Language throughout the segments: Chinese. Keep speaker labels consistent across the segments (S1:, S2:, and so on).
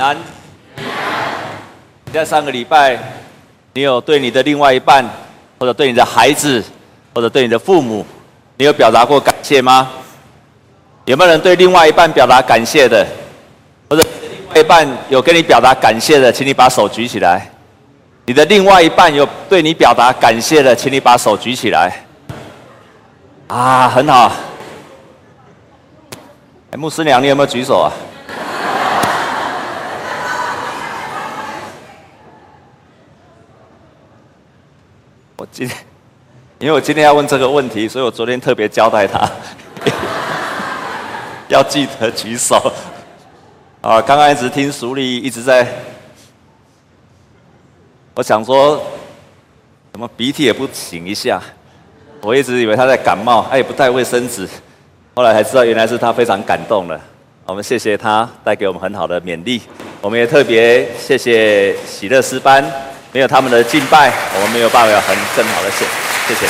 S1: 安。在上个礼拜，你有对你的另外一半，或者对你的孩子，或者对你的父母，你有表达过感谢吗？有没有人对另外一半表达感谢的？或者另外一半有跟你表达感谢的，请你把手举起来。你的另外一半有对你表达感谢的，请你把手举起来。啊，很好。哎，牧师娘，你有没有举手啊？我今天，因为我今天要问这个问题，所以我昨天特别交代他，要记得举手。啊，刚刚一直听淑丽一直在，我想说，怎么鼻涕也不擤一下？我一直以为他在感冒，他也不带卫生纸，后来才知道原来是他非常感动了。我们谢谢他带给我们很好的勉励，我们也特别谢谢喜乐诗班。没有他们的敬拜，我们没有办法很更好的谢，谢谢。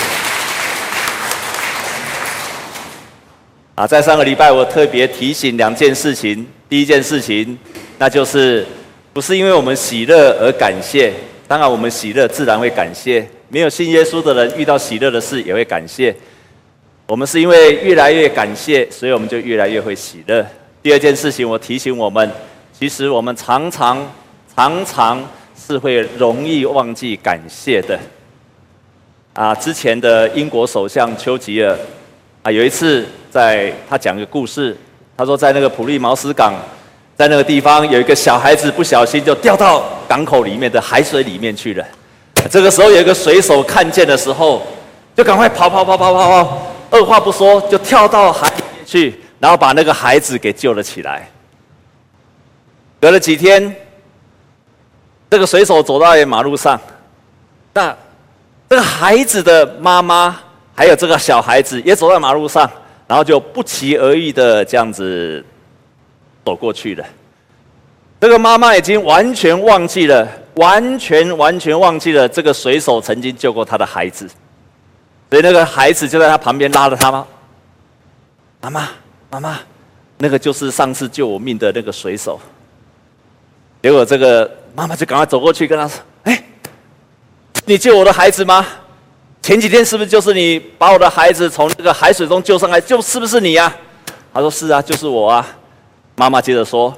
S1: 啊，在上个礼拜，我特别提醒两件事情。第一件事情，那就是不是因为我们喜乐而感谢，当然我们喜乐自然会感谢。没有信耶稣的人遇到喜乐的事也会感谢。我们是因为越来越感谢，所以我们就越来越会喜乐。第二件事情，我提醒我们，其实我们常常常常。是会容易忘记感谢的啊！之前的英国首相丘吉尔啊，有一次在他讲一个故事，他说在那个普利茅斯港，在那个地方有一个小孩子不小心就掉到港口里面的海水里面去了。这个时候有一个水手看见的时候，就赶快跑跑跑跑跑跑，二话不说就跳到海里去，然后把那个孩子给救了起来。隔了几天。这个水手走到马路上，那这个孩子的妈妈还有这个小孩子也走在马路上，然后就不期而遇的这样子走过去了。这个妈妈已经完全忘记了，完全完全忘记了这个水手曾经救过他的孩子，所以那个孩子就在他旁边拉着他吗？妈妈，妈妈，那个就是上次救我命的那个水手。结果这个。妈妈就赶快走过去跟他说：“哎，你救我的孩子吗？前几天是不是就是你把我的孩子从这个海水中救上来？就是不是你呀？”他说：“是啊，就是我啊。”妈妈接着说：“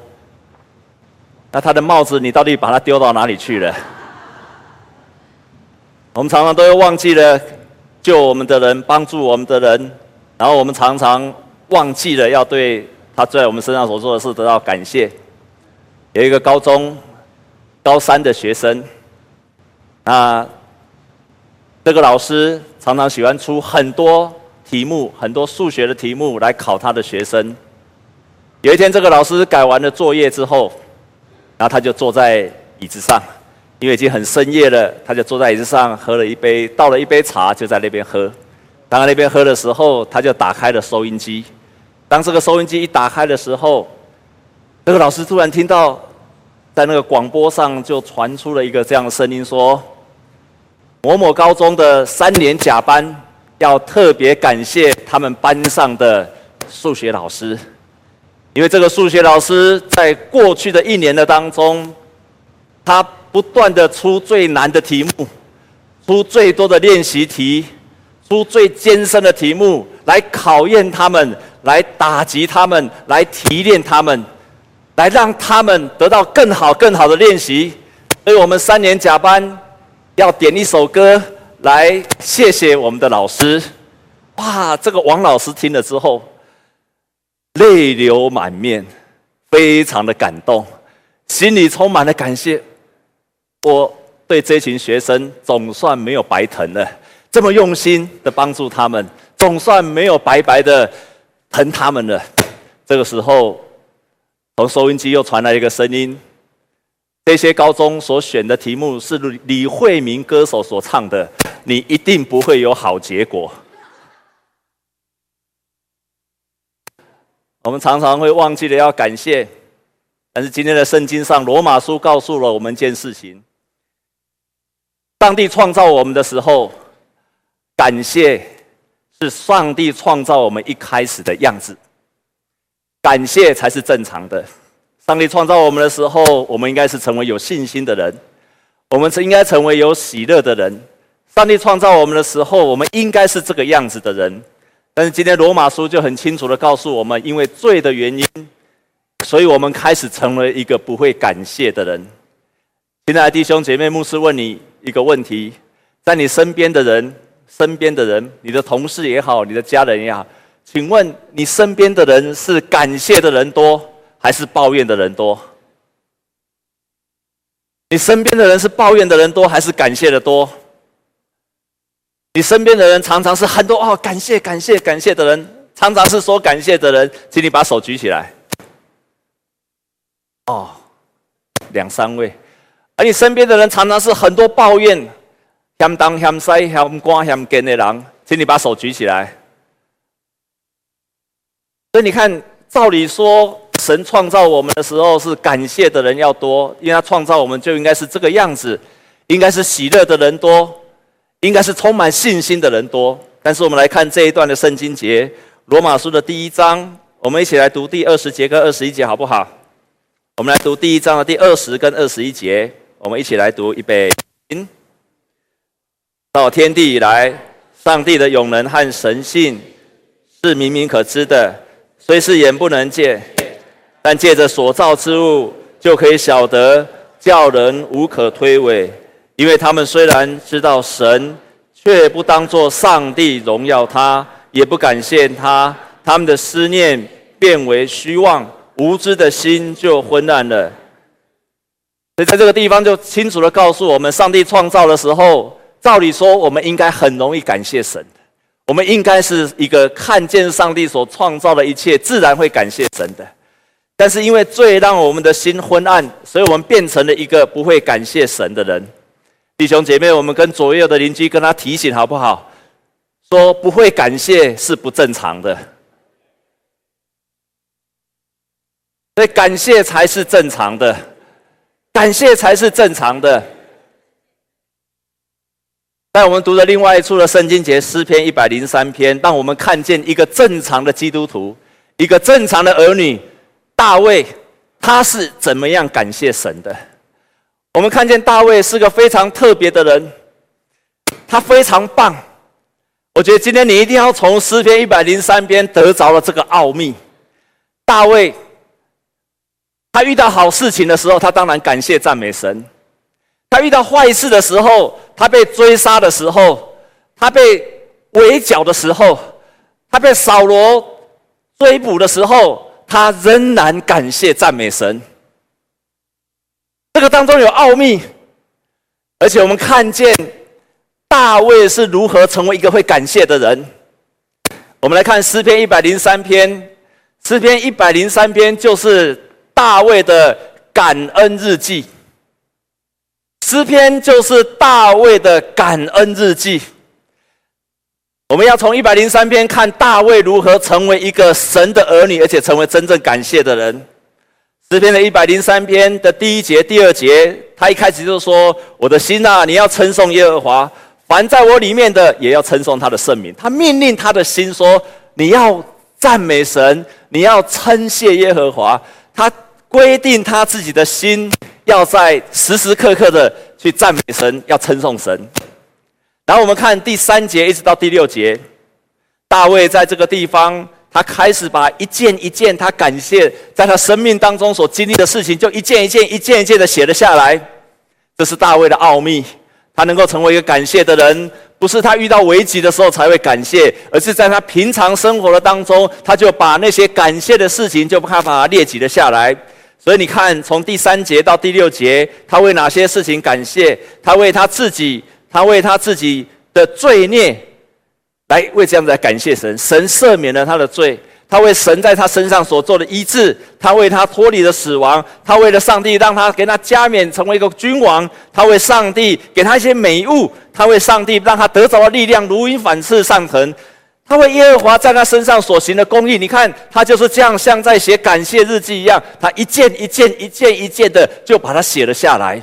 S1: 那他的帽子你到底把它丢到哪里去了？” 我们常常都会忘记了救我们的人、帮助我们的人，然后我们常常忘记了要对他在我们身上所做的事得到感谢。有一个高中。高三的学生，啊，这个老师常常喜欢出很多题目，很多数学的题目来考他的学生。有一天，这个老师改完了作业之后，然后他就坐在椅子上，因为已经很深夜了，他就坐在椅子上喝了一杯，倒了一杯茶，就在那边喝。当他那边喝的时候，他就打开了收音机。当这个收音机一打开的时候，这个老师突然听到。在那个广播上就传出了一个这样的声音，说：“某某高中的三年甲班要特别感谢他们班上的数学老师，因为这个数学老师在过去的一年的当中，他不断的出最难的题目，出最多的练习题，出最艰深的题目来考验他们，来打击他们，来提炼他们。”来让他们得到更好、更好的练习，所以我们三年甲班要点一首歌来谢谢我们的老师。哇，这个王老师听了之后泪流满面，非常的感动，心里充满了感谢。我对这群学生总算没有白疼了，这么用心的帮助他们，总算没有白白的疼他们了。这个时候。从收音机又传来一个声音：这些高中所选的题目是李慧明歌手所唱的，你一定不会有好结果。我们常常会忘记了要感谢，但是今天的圣经上罗马书告诉了我们一件事情：上帝创造我们的时候，感谢是上帝创造我们一开始的样子。感谢才是正常的，上帝创造我们的时候，我们应该是成为有信心的人，我们是应该成为有喜乐的人。上帝创造我们的时候，我们应该是这个样子的人。但是今天罗马书就很清楚地告诉我们，因为罪的原因，所以我们开始成为一个不会感谢的人。亲爱的弟兄姐妹，牧师问你一个问题：在你身边的人，身边的人，你的同事也好，你的家人也好，请问你身边的人是感谢的人多？还是抱怨的人多？你身边的人是抱怨的人多，还是感谢的多？你身边的人常常是很多哦，感谢感谢感谢的人，常常是说感谢的人，请你把手举起来。哦，两三位，而你身边的人常常是很多抱怨，嫌东嫌西嫌瓜嫌干的人，请你把手举起来。所以你看，照理说。神创造我们的时候是感谢的人要多，因为他创造我们就应该是这个样子，应该是喜乐的人多，应该是充满信心的人多。但是我们来看这一段的圣经节，罗马书的第一章，我们一起来读第二十节跟二十一节，好不好？我们来读第一章的第二十跟二十一节，我们一起来读预备。到天地以来，上帝的永能和神性是明明可知的，虽是眼不能见。但借着所造之物，就可以晓得叫人无可推诿，因为他们虽然知道神，却不当作上帝荣耀他，也不感谢他，他们的思念变为虚妄，无知的心就昏暗了。所以在这个地方就清楚地告诉我们，上帝创造的时候，照理说我们应该很容易感谢神，我们应该是一个看见上帝所创造的一切，自然会感谢神的。但是因为罪让我们的心昏暗，所以我们变成了一个不会感谢神的人。弟兄姐妹，我们跟左右的邻居跟他提醒好不好？说不会感谢是不正常的，所以感谢才是正常的，感谢才是正常的。在我们读的另外一处的圣经节诗篇一百零三篇，让我们看见一个正常的基督徒，一个正常的儿女。大卫他是怎么样感谢神的？我们看见大卫是个非常特别的人，他非常棒。我觉得今天你一定要从诗篇一百零三篇得着了这个奥秘。大卫他遇到好事情的时候，他当然感谢赞美神；他遇到坏事的时候，他被追杀的时候，他被围剿的时候，他被扫罗追捕的时候。他仍然感谢赞美神，这个当中有奥秘，而且我们看见大卫是如何成为一个会感谢的人。我们来看诗篇一百零三篇，诗篇一百零三篇就是大卫的感恩日记，诗篇就是大卫的感恩日记。我们要从一百零三篇看大卫如何成为一个神的儿女，而且成为真正感谢的人。诗篇的一百零三篇的第一节、第二节，他一开始就说：“我的心啊，你要称颂耶和华；凡在我里面的，也要称颂他的圣名。”他命令他的心说：“你要赞美神，你要称谢耶和华。”他规定他自己的心要在时时刻刻的去赞美神，要称颂神。然后我们看第三节一直到第六节，大卫在这个地方，他开始把一件一件他感谢在他生命当中所经历的事情，就一件一件、一件一件的写了下来。这是大卫的奥秘，他能够成为一个感谢的人，不是他遇到危急的时候才会感谢，而是在他平常生活的当中，他就把那些感谢的事情就把它列举了下来。所以你看，从第三节到第六节，他为哪些事情感谢？他为他自己。他为他自己的罪孽来为这样子来感谢神，神赦免了他的罪。他为神在他身上所做的医治，他为他脱离了死亡，他为了上帝让他给他加冕成为一个君王，他为上帝给他一些美物，他为上帝让他得着的力量如影反翅上腾。他为耶和华在他身上所行的公义，你看他就是这样像在写感谢日记一样，他一件一件一件一件的就把它写了下来。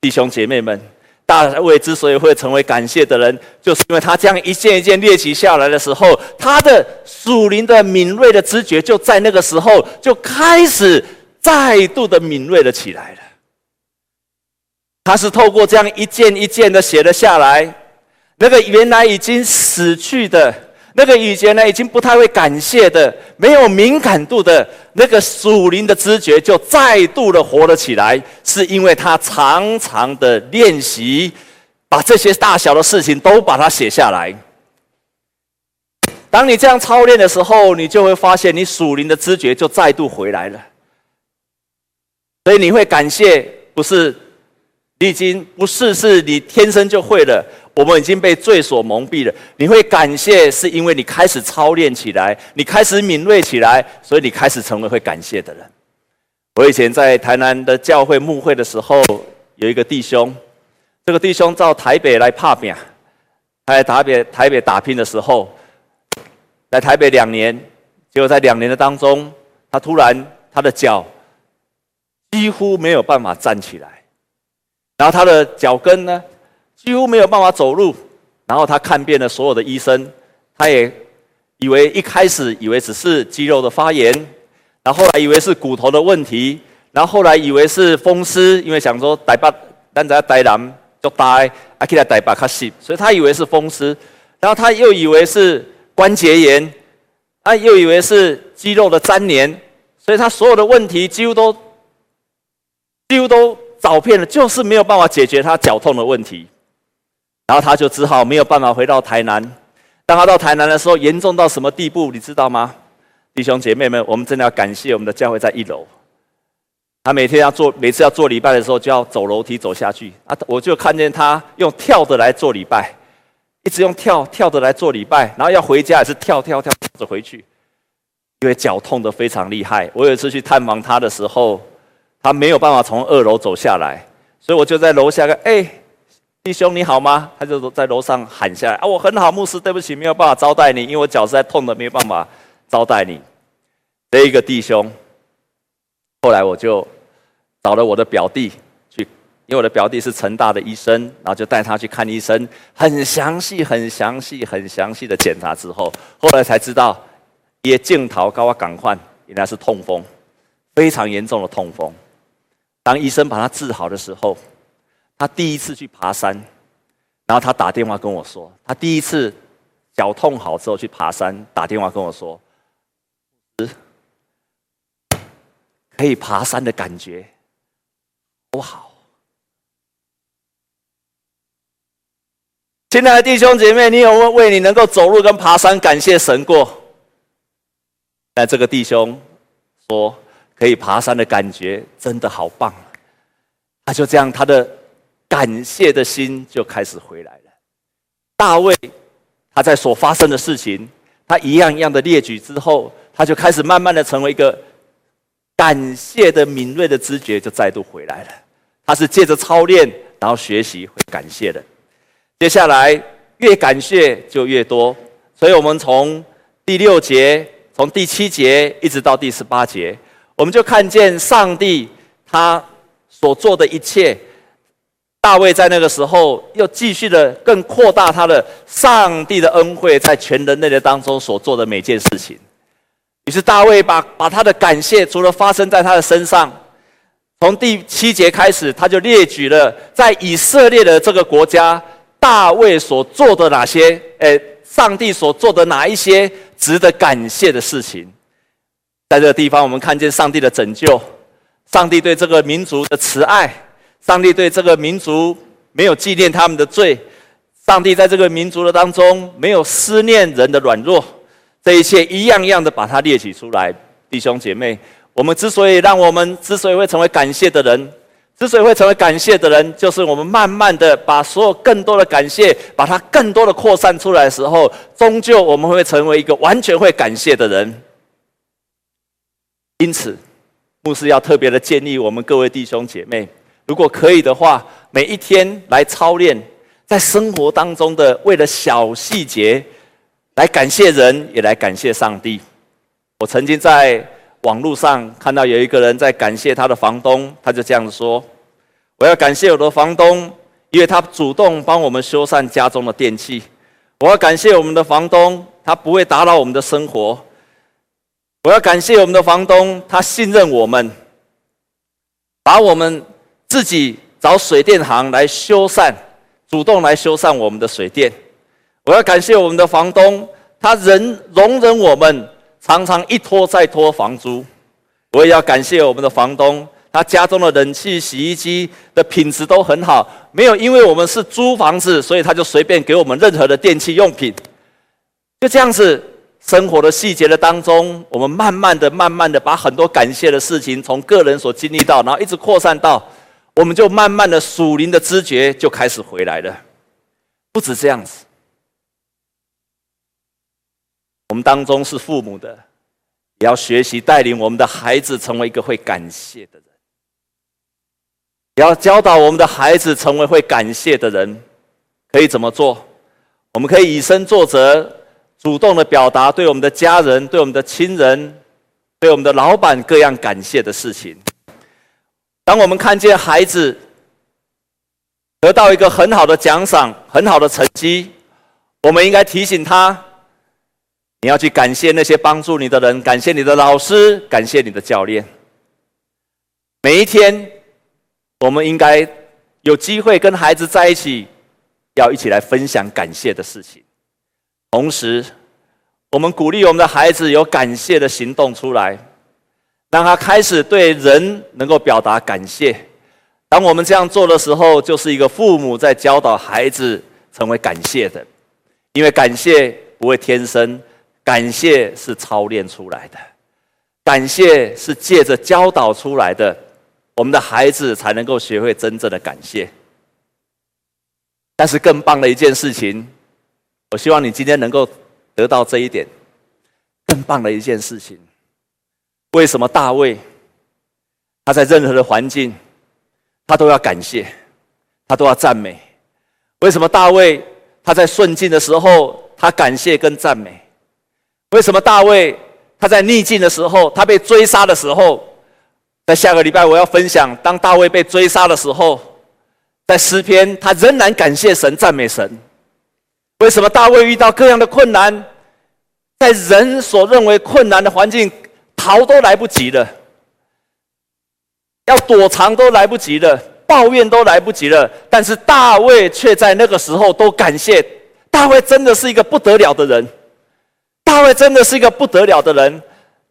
S1: 弟兄姐妹们。大卫之所以会成为感谢的人，就是因为他这样一件一件列举下来的时候，他的属灵的敏锐的知觉就在那个时候就开始再度的敏锐了起来了。他是透过这样一件一件的写了下来，那个原来已经死去的，那个以前呢已经不太会感谢的、没有敏感度的那个属灵的知觉，就再度的活了起来，是因为他常常的练习，把这些大小的事情都把它写下来。当你这样操练的时候，你就会发现，你属灵的知觉就再度回来了。所以你会感谢，不是你已经不是是你天生就会了。我们已经被罪所蒙蔽了。你会感谢，是因为你开始操练起来，你开始敏锐起来，所以你开始成为会感谢的人。我以前在台南的教会牧会的时候，有一个弟兄，这个弟兄到台北来打拼，他在台北台北打拼的时候，在台北两年，结果在两年的当中，他突然他的脚几乎没有办法站起来，然后他的脚跟呢？几乎没有办法走路，然后他看遍了所有的医生，他也以为一开始以为只是肌肉的发炎，然后后来以为是骨头的问题，然后后来以为是风湿，因为想说台北咱在台南就呆，啊起来台北较湿，所以他以为是风湿，然后他又以为是关节炎，啊又以为是肌肉的粘连，所以他所有的问题几乎都几乎都找遍了，就是没有办法解决他脚痛的问题。然后他就只好没有办法回到台南。当他到台南的时候，严重到什么地步，你知道吗？弟兄姐妹们，我们真的要感谢我们的教会在一楼。他每天要做，每次要做礼拜的时候，就要走楼梯走下去。啊，我就看见他用跳的来做礼拜，一直用跳跳的来做礼拜，然后要回家也是跳跳跳着回去，因为脚痛得非常厉害。我有一次去探访他的时候，他没有办法从二楼走下来，所以我就在楼下跟哎。弟兄你好吗？他就在楼上喊下来啊！我很好，牧师，对不起，没有办法招待你，因为我脚实在痛的没有办法招待你。这一个弟兄，后来我就找了我的表弟去，因为我的表弟是成大的医生，然后就带他去看医生，很详细、很详细、很详细的检查之后，后来才知道，也镜头高啊赶快，原来是痛风，非常严重的痛风。当医生把他治好的时候。他第一次去爬山，然后他打电话跟我说，他第一次脚痛好之后去爬山，打电话跟我说，可以爬山的感觉，多好！亲爱的弟兄姐妹，你有没有为你能够走路跟爬山感谢神过？那这个弟兄说，可以爬山的感觉真的好棒，他就这样他的。感谢的心就开始回来了。大卫他在所发生的事情，他一样一样的列举之后，他就开始慢慢的成为一个感谢的敏锐的知觉就再度回来了。他是借着操练，然后学习会感谢的。接下来越感谢就越多，所以我们从第六节，从第七节一直到第十八节，我们就看见上帝他所做的一切。大卫在那个时候又继续的更扩大他的上帝的恩惠，在全人类的当中所做的每件事情。于是大卫把把他的感谢，除了发生在他的身上，从第七节开始，他就列举了在以色列的这个国家，大卫所做的哪些，诶，上帝所做的哪一些值得感谢的事情。在这个地方，我们看见上帝的拯救，上帝对这个民族的慈爱。上帝对这个民族没有纪念他们的罪，上帝在这个民族的当中没有思念人的软弱，这一切一样一样的把它列举出来。弟兄姐妹，我们之所以让我们之所以会成为感谢的人，之所以会成为感谢的人，就是我们慢慢的把所有更多的感谢，把它更多的扩散出来的时候，终究我们会成为一个完全会感谢的人。因此，牧师要特别的建议我们各位弟兄姐妹。如果可以的话，每一天来操练，在生活当中的为了小细节来感谢人，也来感谢上帝。我曾经在网络上看到有一个人在感谢他的房东，他就这样说：“我要感谢我的房东，因为他主动帮我们修缮家中的电器。我要感谢我们的房东，他不会打扰我们的生活。我要感谢我们的房东，他信任我们。”把我们自己找水电行来修缮，主动来修缮我们的水电。我要感谢我们的房东，他忍容忍我们常常一拖再拖房租。我也要感谢我们的房东，他家中的冷气、洗衣机的品质都很好，没有因为我们是租房子，所以他就随便给我们任何的电器用品。就这样子，生活的细节的当中，我们慢慢的、慢慢的把很多感谢的事情从个人所经历到，然后一直扩散到，我们就慢慢的属灵的知觉就开始回来了。不止这样子，我们当中是父母的，也要学习带领我们的孩子成为一个会感谢的人，也要教导我们的孩子成为会感谢的人。可以怎么做？我们可以以身作则。主动的表达对我们的家人、对我们的亲人、对我们的老板各样感谢的事情。当我们看见孩子得到一个很好的奖赏、很好的成绩，我们应该提醒他：你要去感谢那些帮助你的人，感谢你的老师，感谢你的教练。每一天，我们应该有机会跟孩子在一起，要一起来分享感谢的事情。同时，我们鼓励我们的孩子有感谢的行动出来，让他开始对人能够表达感谢。当我们这样做的时候，就是一个父母在教导孩子成为感谢的，因为感谢不会天生，感谢是操练出来的，感谢是借着教导出来的，我们的孩子才能够学会真正的感谢。但是更棒的一件事情。我希望你今天能够得到这一点，更棒的一件事情。为什么大卫他在任何的环境，他都要感谢，他都要赞美？为什么大卫他在顺境的时候，他感谢跟赞美？为什么大卫他在逆境的时候，他被追杀的时候，在下个礼拜我要分享，当大卫被追杀的时候，在诗篇他仍然感谢神、赞美神。为什么大卫遇到各样的困难，在人所认为困难的环境，逃都来不及了，要躲藏都来不及了，抱怨都来不及了，但是大卫却在那个时候都感谢。大卫真的是一个不得了的人，大卫真的是一个不得了的人。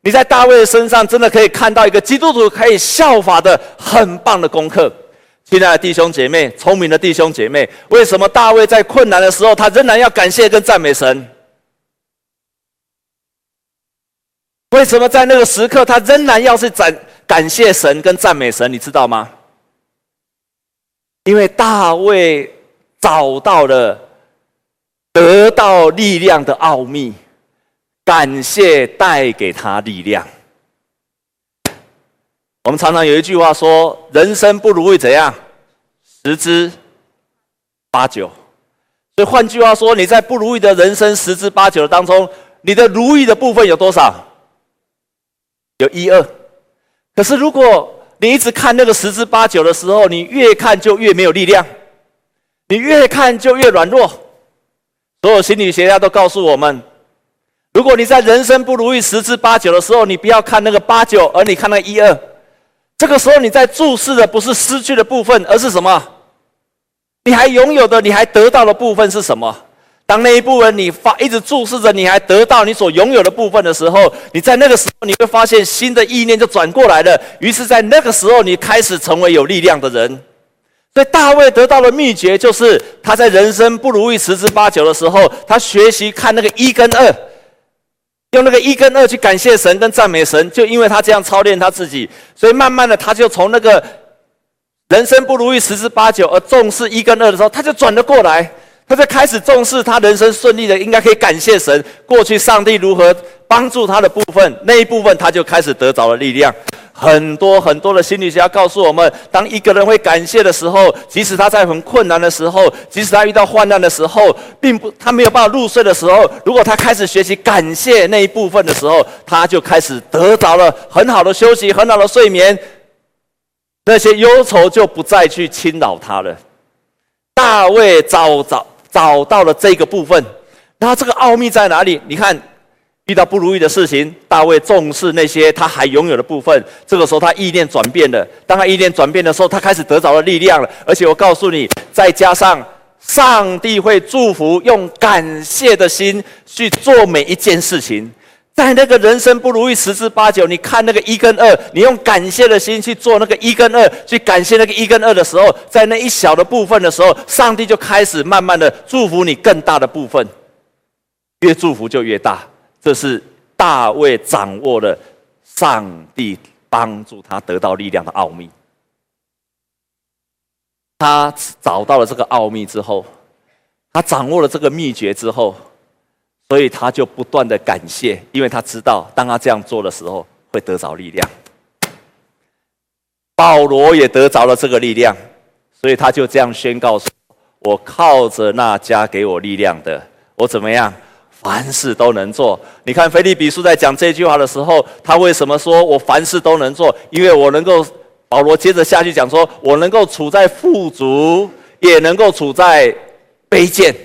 S1: 你在大卫的身上真的可以看到一个基督徒可以效法的很棒的功课。亲爱的弟兄姐妹，聪明的弟兄姐妹，为什么大卫在困难的时候，他仍然要感谢跟赞美神？为什么在那个时刻，他仍然要是赞感谢神跟赞美神？你知道吗？因为大卫找到了得到力量的奥秘，感谢带给他力量。我们常常有一句话说：“人生不如意怎样，十之八九。”所以换句话说，你在不如意的人生十之八九当中，你的如意的部分有多少？有一二。可是如果你一直看那个十之八九的时候，你越看就越没有力量，你越看就越软弱。所有心理学家都告诉我们，如果你在人生不如意十之八九的时候，你不要看那个八九，而你看那一二。这个时候，你在注视的不是失去的部分，而是什么？你还拥有的，你还得到的部分是什么？当那一部分你发一直注视着，你还得到你所拥有的部分的时候，你在那个时候，你会发现新的意念就转过来了。于是，在那个时候，你开始成为有力量的人。所以，大卫得到的秘诀就是他在人生不如意十之八九的时候，他学习看那个一跟二。用那个一跟二去感谢神跟赞美神，就因为他这样操练他自己，所以慢慢的他就从那个人生不如意十之八九而重视一跟二的时候，他就转了过来，他就开始重视他人生顺利的应该可以感谢神，过去上帝如何帮助他的部分，那一部分他就开始得着了力量。很多很多的心理学家告诉我们，当一个人会感谢的时候，即使他在很困难的时候，即使他遇到患难的时候，并不他没有办法入睡的时候，如果他开始学习感谢那一部分的时候，他就开始得着了很好的休息，很好的睡眠，那些忧愁就不再去侵扰他了。大卫找找找到了这个部分，那这个奥秘在哪里？你看，遇到不如意的事情，大卫重视那些他还拥有的部分。这个时候，他意念转变了。当他意念转变的时候，他开始得着了力量了。而且，我告诉你，再加上上帝会祝福，用感谢的心去做每一件事情。在那个人生不如意十之八九，你看那个一跟二，你用感谢的心去做那个一跟二，去感谢那个一跟二的时候，在那一小的部分的时候，上帝就开始慢慢的祝福你更大的部分，越祝福就越大。这是大卫掌握了上帝帮助他得到力量的奥秘。他找到了这个奥秘之后，他掌握了这个秘诀之后，所以他就不断的感谢，因为他知道当他这样做的时候会得着力量。保罗也得着了这个力量，所以他就这样宣告说：“我靠着那加给我力量的，我怎么样？”凡事都能做。你看腓立比书在讲这句话的时候，他为什么说我凡事都能做？因为我能够，保罗接着下去讲说，我能够处在富足，也能够处在卑贱，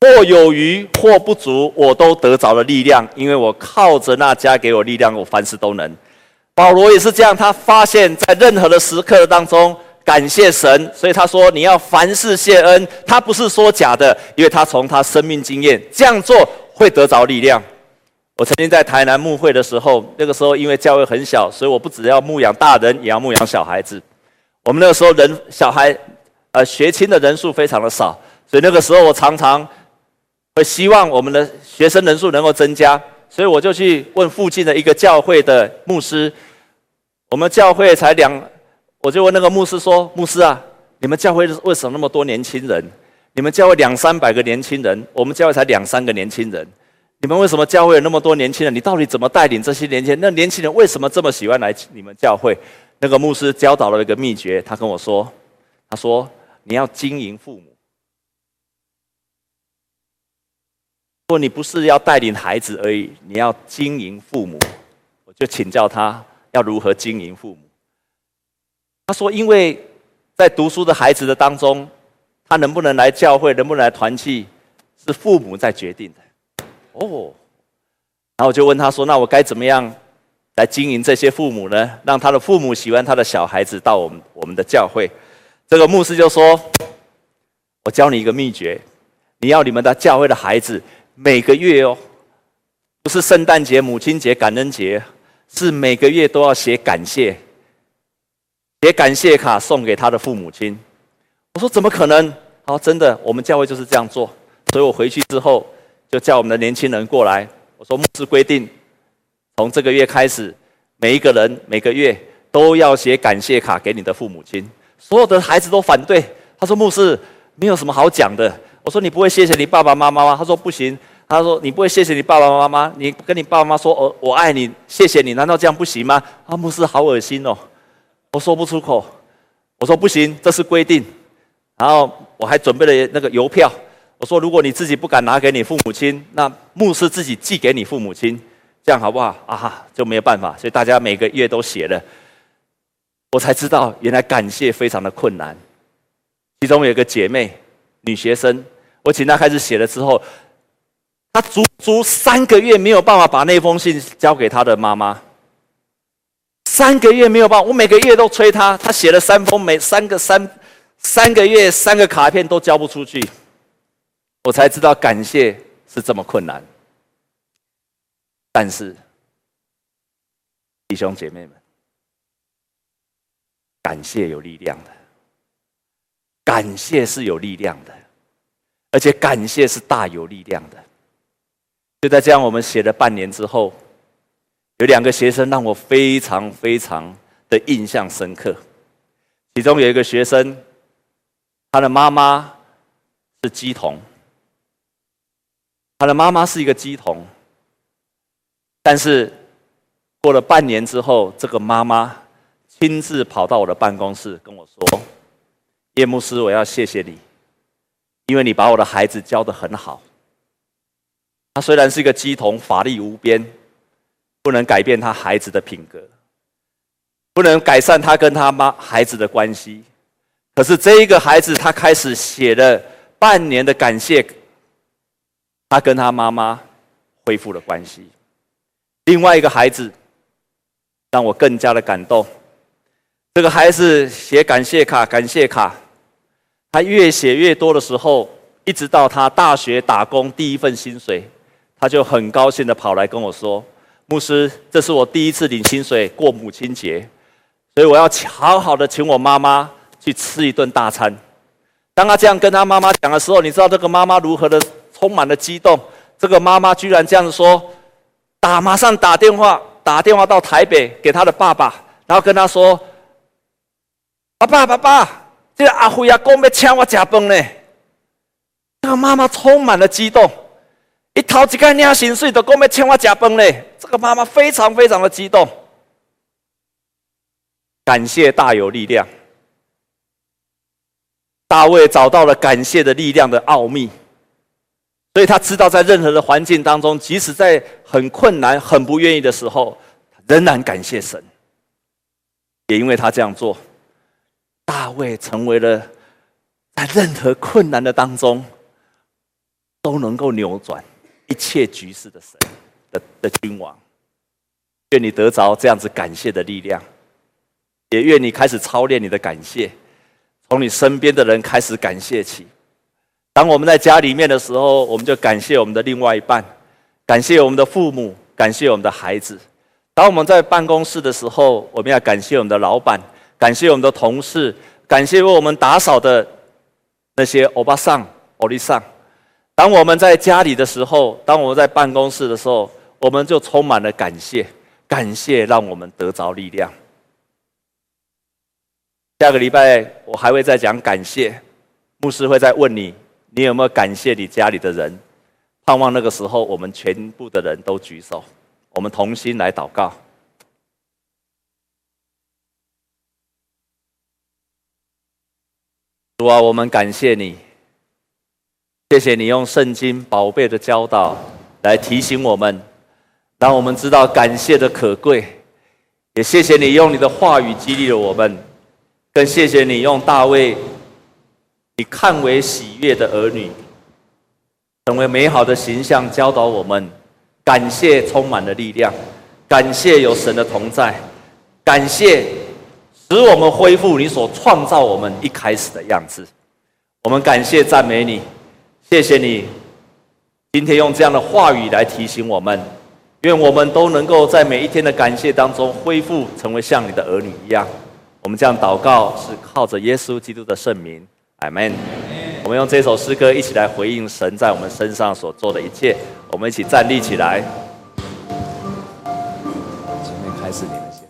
S1: 或有余，或不足，我都得着了力量，因为我靠着那家给我力量，我凡事都能。保罗也是这样，他发现在任何的时刻当中。感谢神，所以他说你要凡事谢恩。他不是说假的，因为他从他生命经验这样做会得着力量。我曾经在台南牧会的时候，那个时候因为教会很小，所以我不只要牧养大人，也要牧养小孩子。我们那个时候人小孩呃学青的人数非常的少，所以那个时候我常常会希望我们的学生人数能够增加，所以我就去问附近的一个教会的牧师，我们教会才两。我就问那个牧师说：“牧师啊，你们教会为什么那么多年轻人？你们教会两三百个年轻人，我们教会才两三个年轻人。你们为什么教会有那么多年轻人？你到底怎么带领这些年轻人？那年轻人为什么这么喜欢来你们教会？”那个牧师教导了一个秘诀，他跟我说：“他说你要经营父母，如果你不是要带领孩子而已，你要经营父母。”我就请教他要如何经营父母。他说：“因为在读书的孩子的当中，他能不能来教会，能不能来团契，是父母在决定的。”哦，然后我就问他说：“那我该怎么样来经营这些父母呢？让他的父母喜欢他的小孩子到我们我们的教会？”这个牧师就说：“我教你一个秘诀，你要你们的教会的孩子每个月哦，不是圣诞节、母亲节、感恩节，是每个月都要写感谢。”写感谢卡送给他的父母亲。我说怎么可能？好，真的，我们教会就是这样做。所以我回去之后就叫我们的年轻人过来。我说牧师规定，从这个月开始，每一个人每个月都要写感谢卡给你的父母亲。所有的孩子都反对。他说牧师没有什么好讲的。我说你不会谢谢你爸爸妈妈吗？他说不行。他说你不会谢谢你爸爸妈妈？你跟你爸爸妈妈说我我爱你，谢谢你，难道这样不行吗？啊，牧师好恶心哦。我说不出口，我说不行，这是规定。然后我还准备了那个邮票。我说，如果你自己不敢拿给你父母亲，那牧师自己寄给你父母亲，这样好不好？啊哈，就没有办法。所以大家每个月都写了，我才知道原来感谢非常的困难。其中有一个姐妹，女学生，我请她开始写了之后，她足足三个月没有办法把那封信交给她的妈妈。三个月没有办法，我每个月都催他，他写了三封，每三个三三个月三个卡片都交不出去，我才知道感谢是这么困难。但是弟兄姐妹们，感谢有力量的，感谢是有力量的，而且感谢是大有力量的。就在这样，我们写了半年之后。有两个学生让我非常非常的印象深刻，其中有一个学生，他的妈妈是乩童，他的妈妈是一个乩童，但是过了半年之后，这个妈妈亲自跑到我的办公室跟我说：“叶牧师，我要谢谢你，因为你把我的孩子教得很好。他虽然是一个乩童，法力无边。”不能改变他孩子的品格，不能改善他跟他妈孩子的关系。可是这一个孩子，他开始写了半年的感谢，他跟他妈妈恢复了关系。另外一个孩子让我更加的感动，这个孩子写感谢卡，感谢卡，他越写越多的时候，一直到他大学打工第一份薪水，他就很高兴的跑来跟我说：“牧师，这是我第一次领薪水过母亲节，所以我要好好的请我妈妈去吃一顿大餐。”当他这样跟他妈妈讲的时候，你知道这个妈妈如何的充满了激动？这个妈妈居然这样子说：“打，马上打电话，打电话到台北给他的爸爸，然后跟他说：‘爸爸，爸爸，这个阿辉阿公要请我吃饭呢。’这个妈妈充满了激动，一掏几个领薪水都讲要请我吃饭呢。这个妈妈非常非常的激动，感谢大有力量。”大卫找到了感谢的力量的奥秘，所以他知道在任何的环境当中，即使在很困难、很不愿意的时候，仍然感谢神。也因为他这样做，大卫成为了在任何困难的当中都能够扭转一切局势的神的的君王。愿你得着这样子感谢的力量，也愿你开始操练你的感谢。从你身边的人开始感谢起。当我们在家里面的时候，我们就感谢我们的另外一半，感谢我们的父母，感谢我们的孩子。当我们在办公室的时候，我们要感谢我们的老板，感谢我们的同事，感谢为我们打扫的那些欧巴桑、欧丽桑。当我们在家里的时候，当我们在办公室的时候，我们就充满了感谢，感谢让我们得着力量。下个礼拜我还会再讲感谢，牧师会再问你，你有没有感谢你家里的人？盼望那个时候我们全部的人都举手，我们同心来祷告。主啊，我们感谢你，谢谢你用圣经宝贝的教导来提醒我们，让我们知道感谢的可贵，也谢谢你用你的话语激励了我们。更谢谢你用大卫，你看为喜悦的儿女，成为美好的形象，教导我们。感谢充满了力量，感谢有神的同在，感谢使我们恢复你所创造我们一开始的样子。我们感谢赞美你，谢谢你，今天用这样的话语来提醒我们，愿我们都能够在每一天的感谢当中恢复，成为像你的儿女一样。我们这样祷告，是靠着耶稣基督的圣名，阿门。我们用这首诗歌一起来回应神在我们身上所做的一切。我们一起站立起来。今天开始。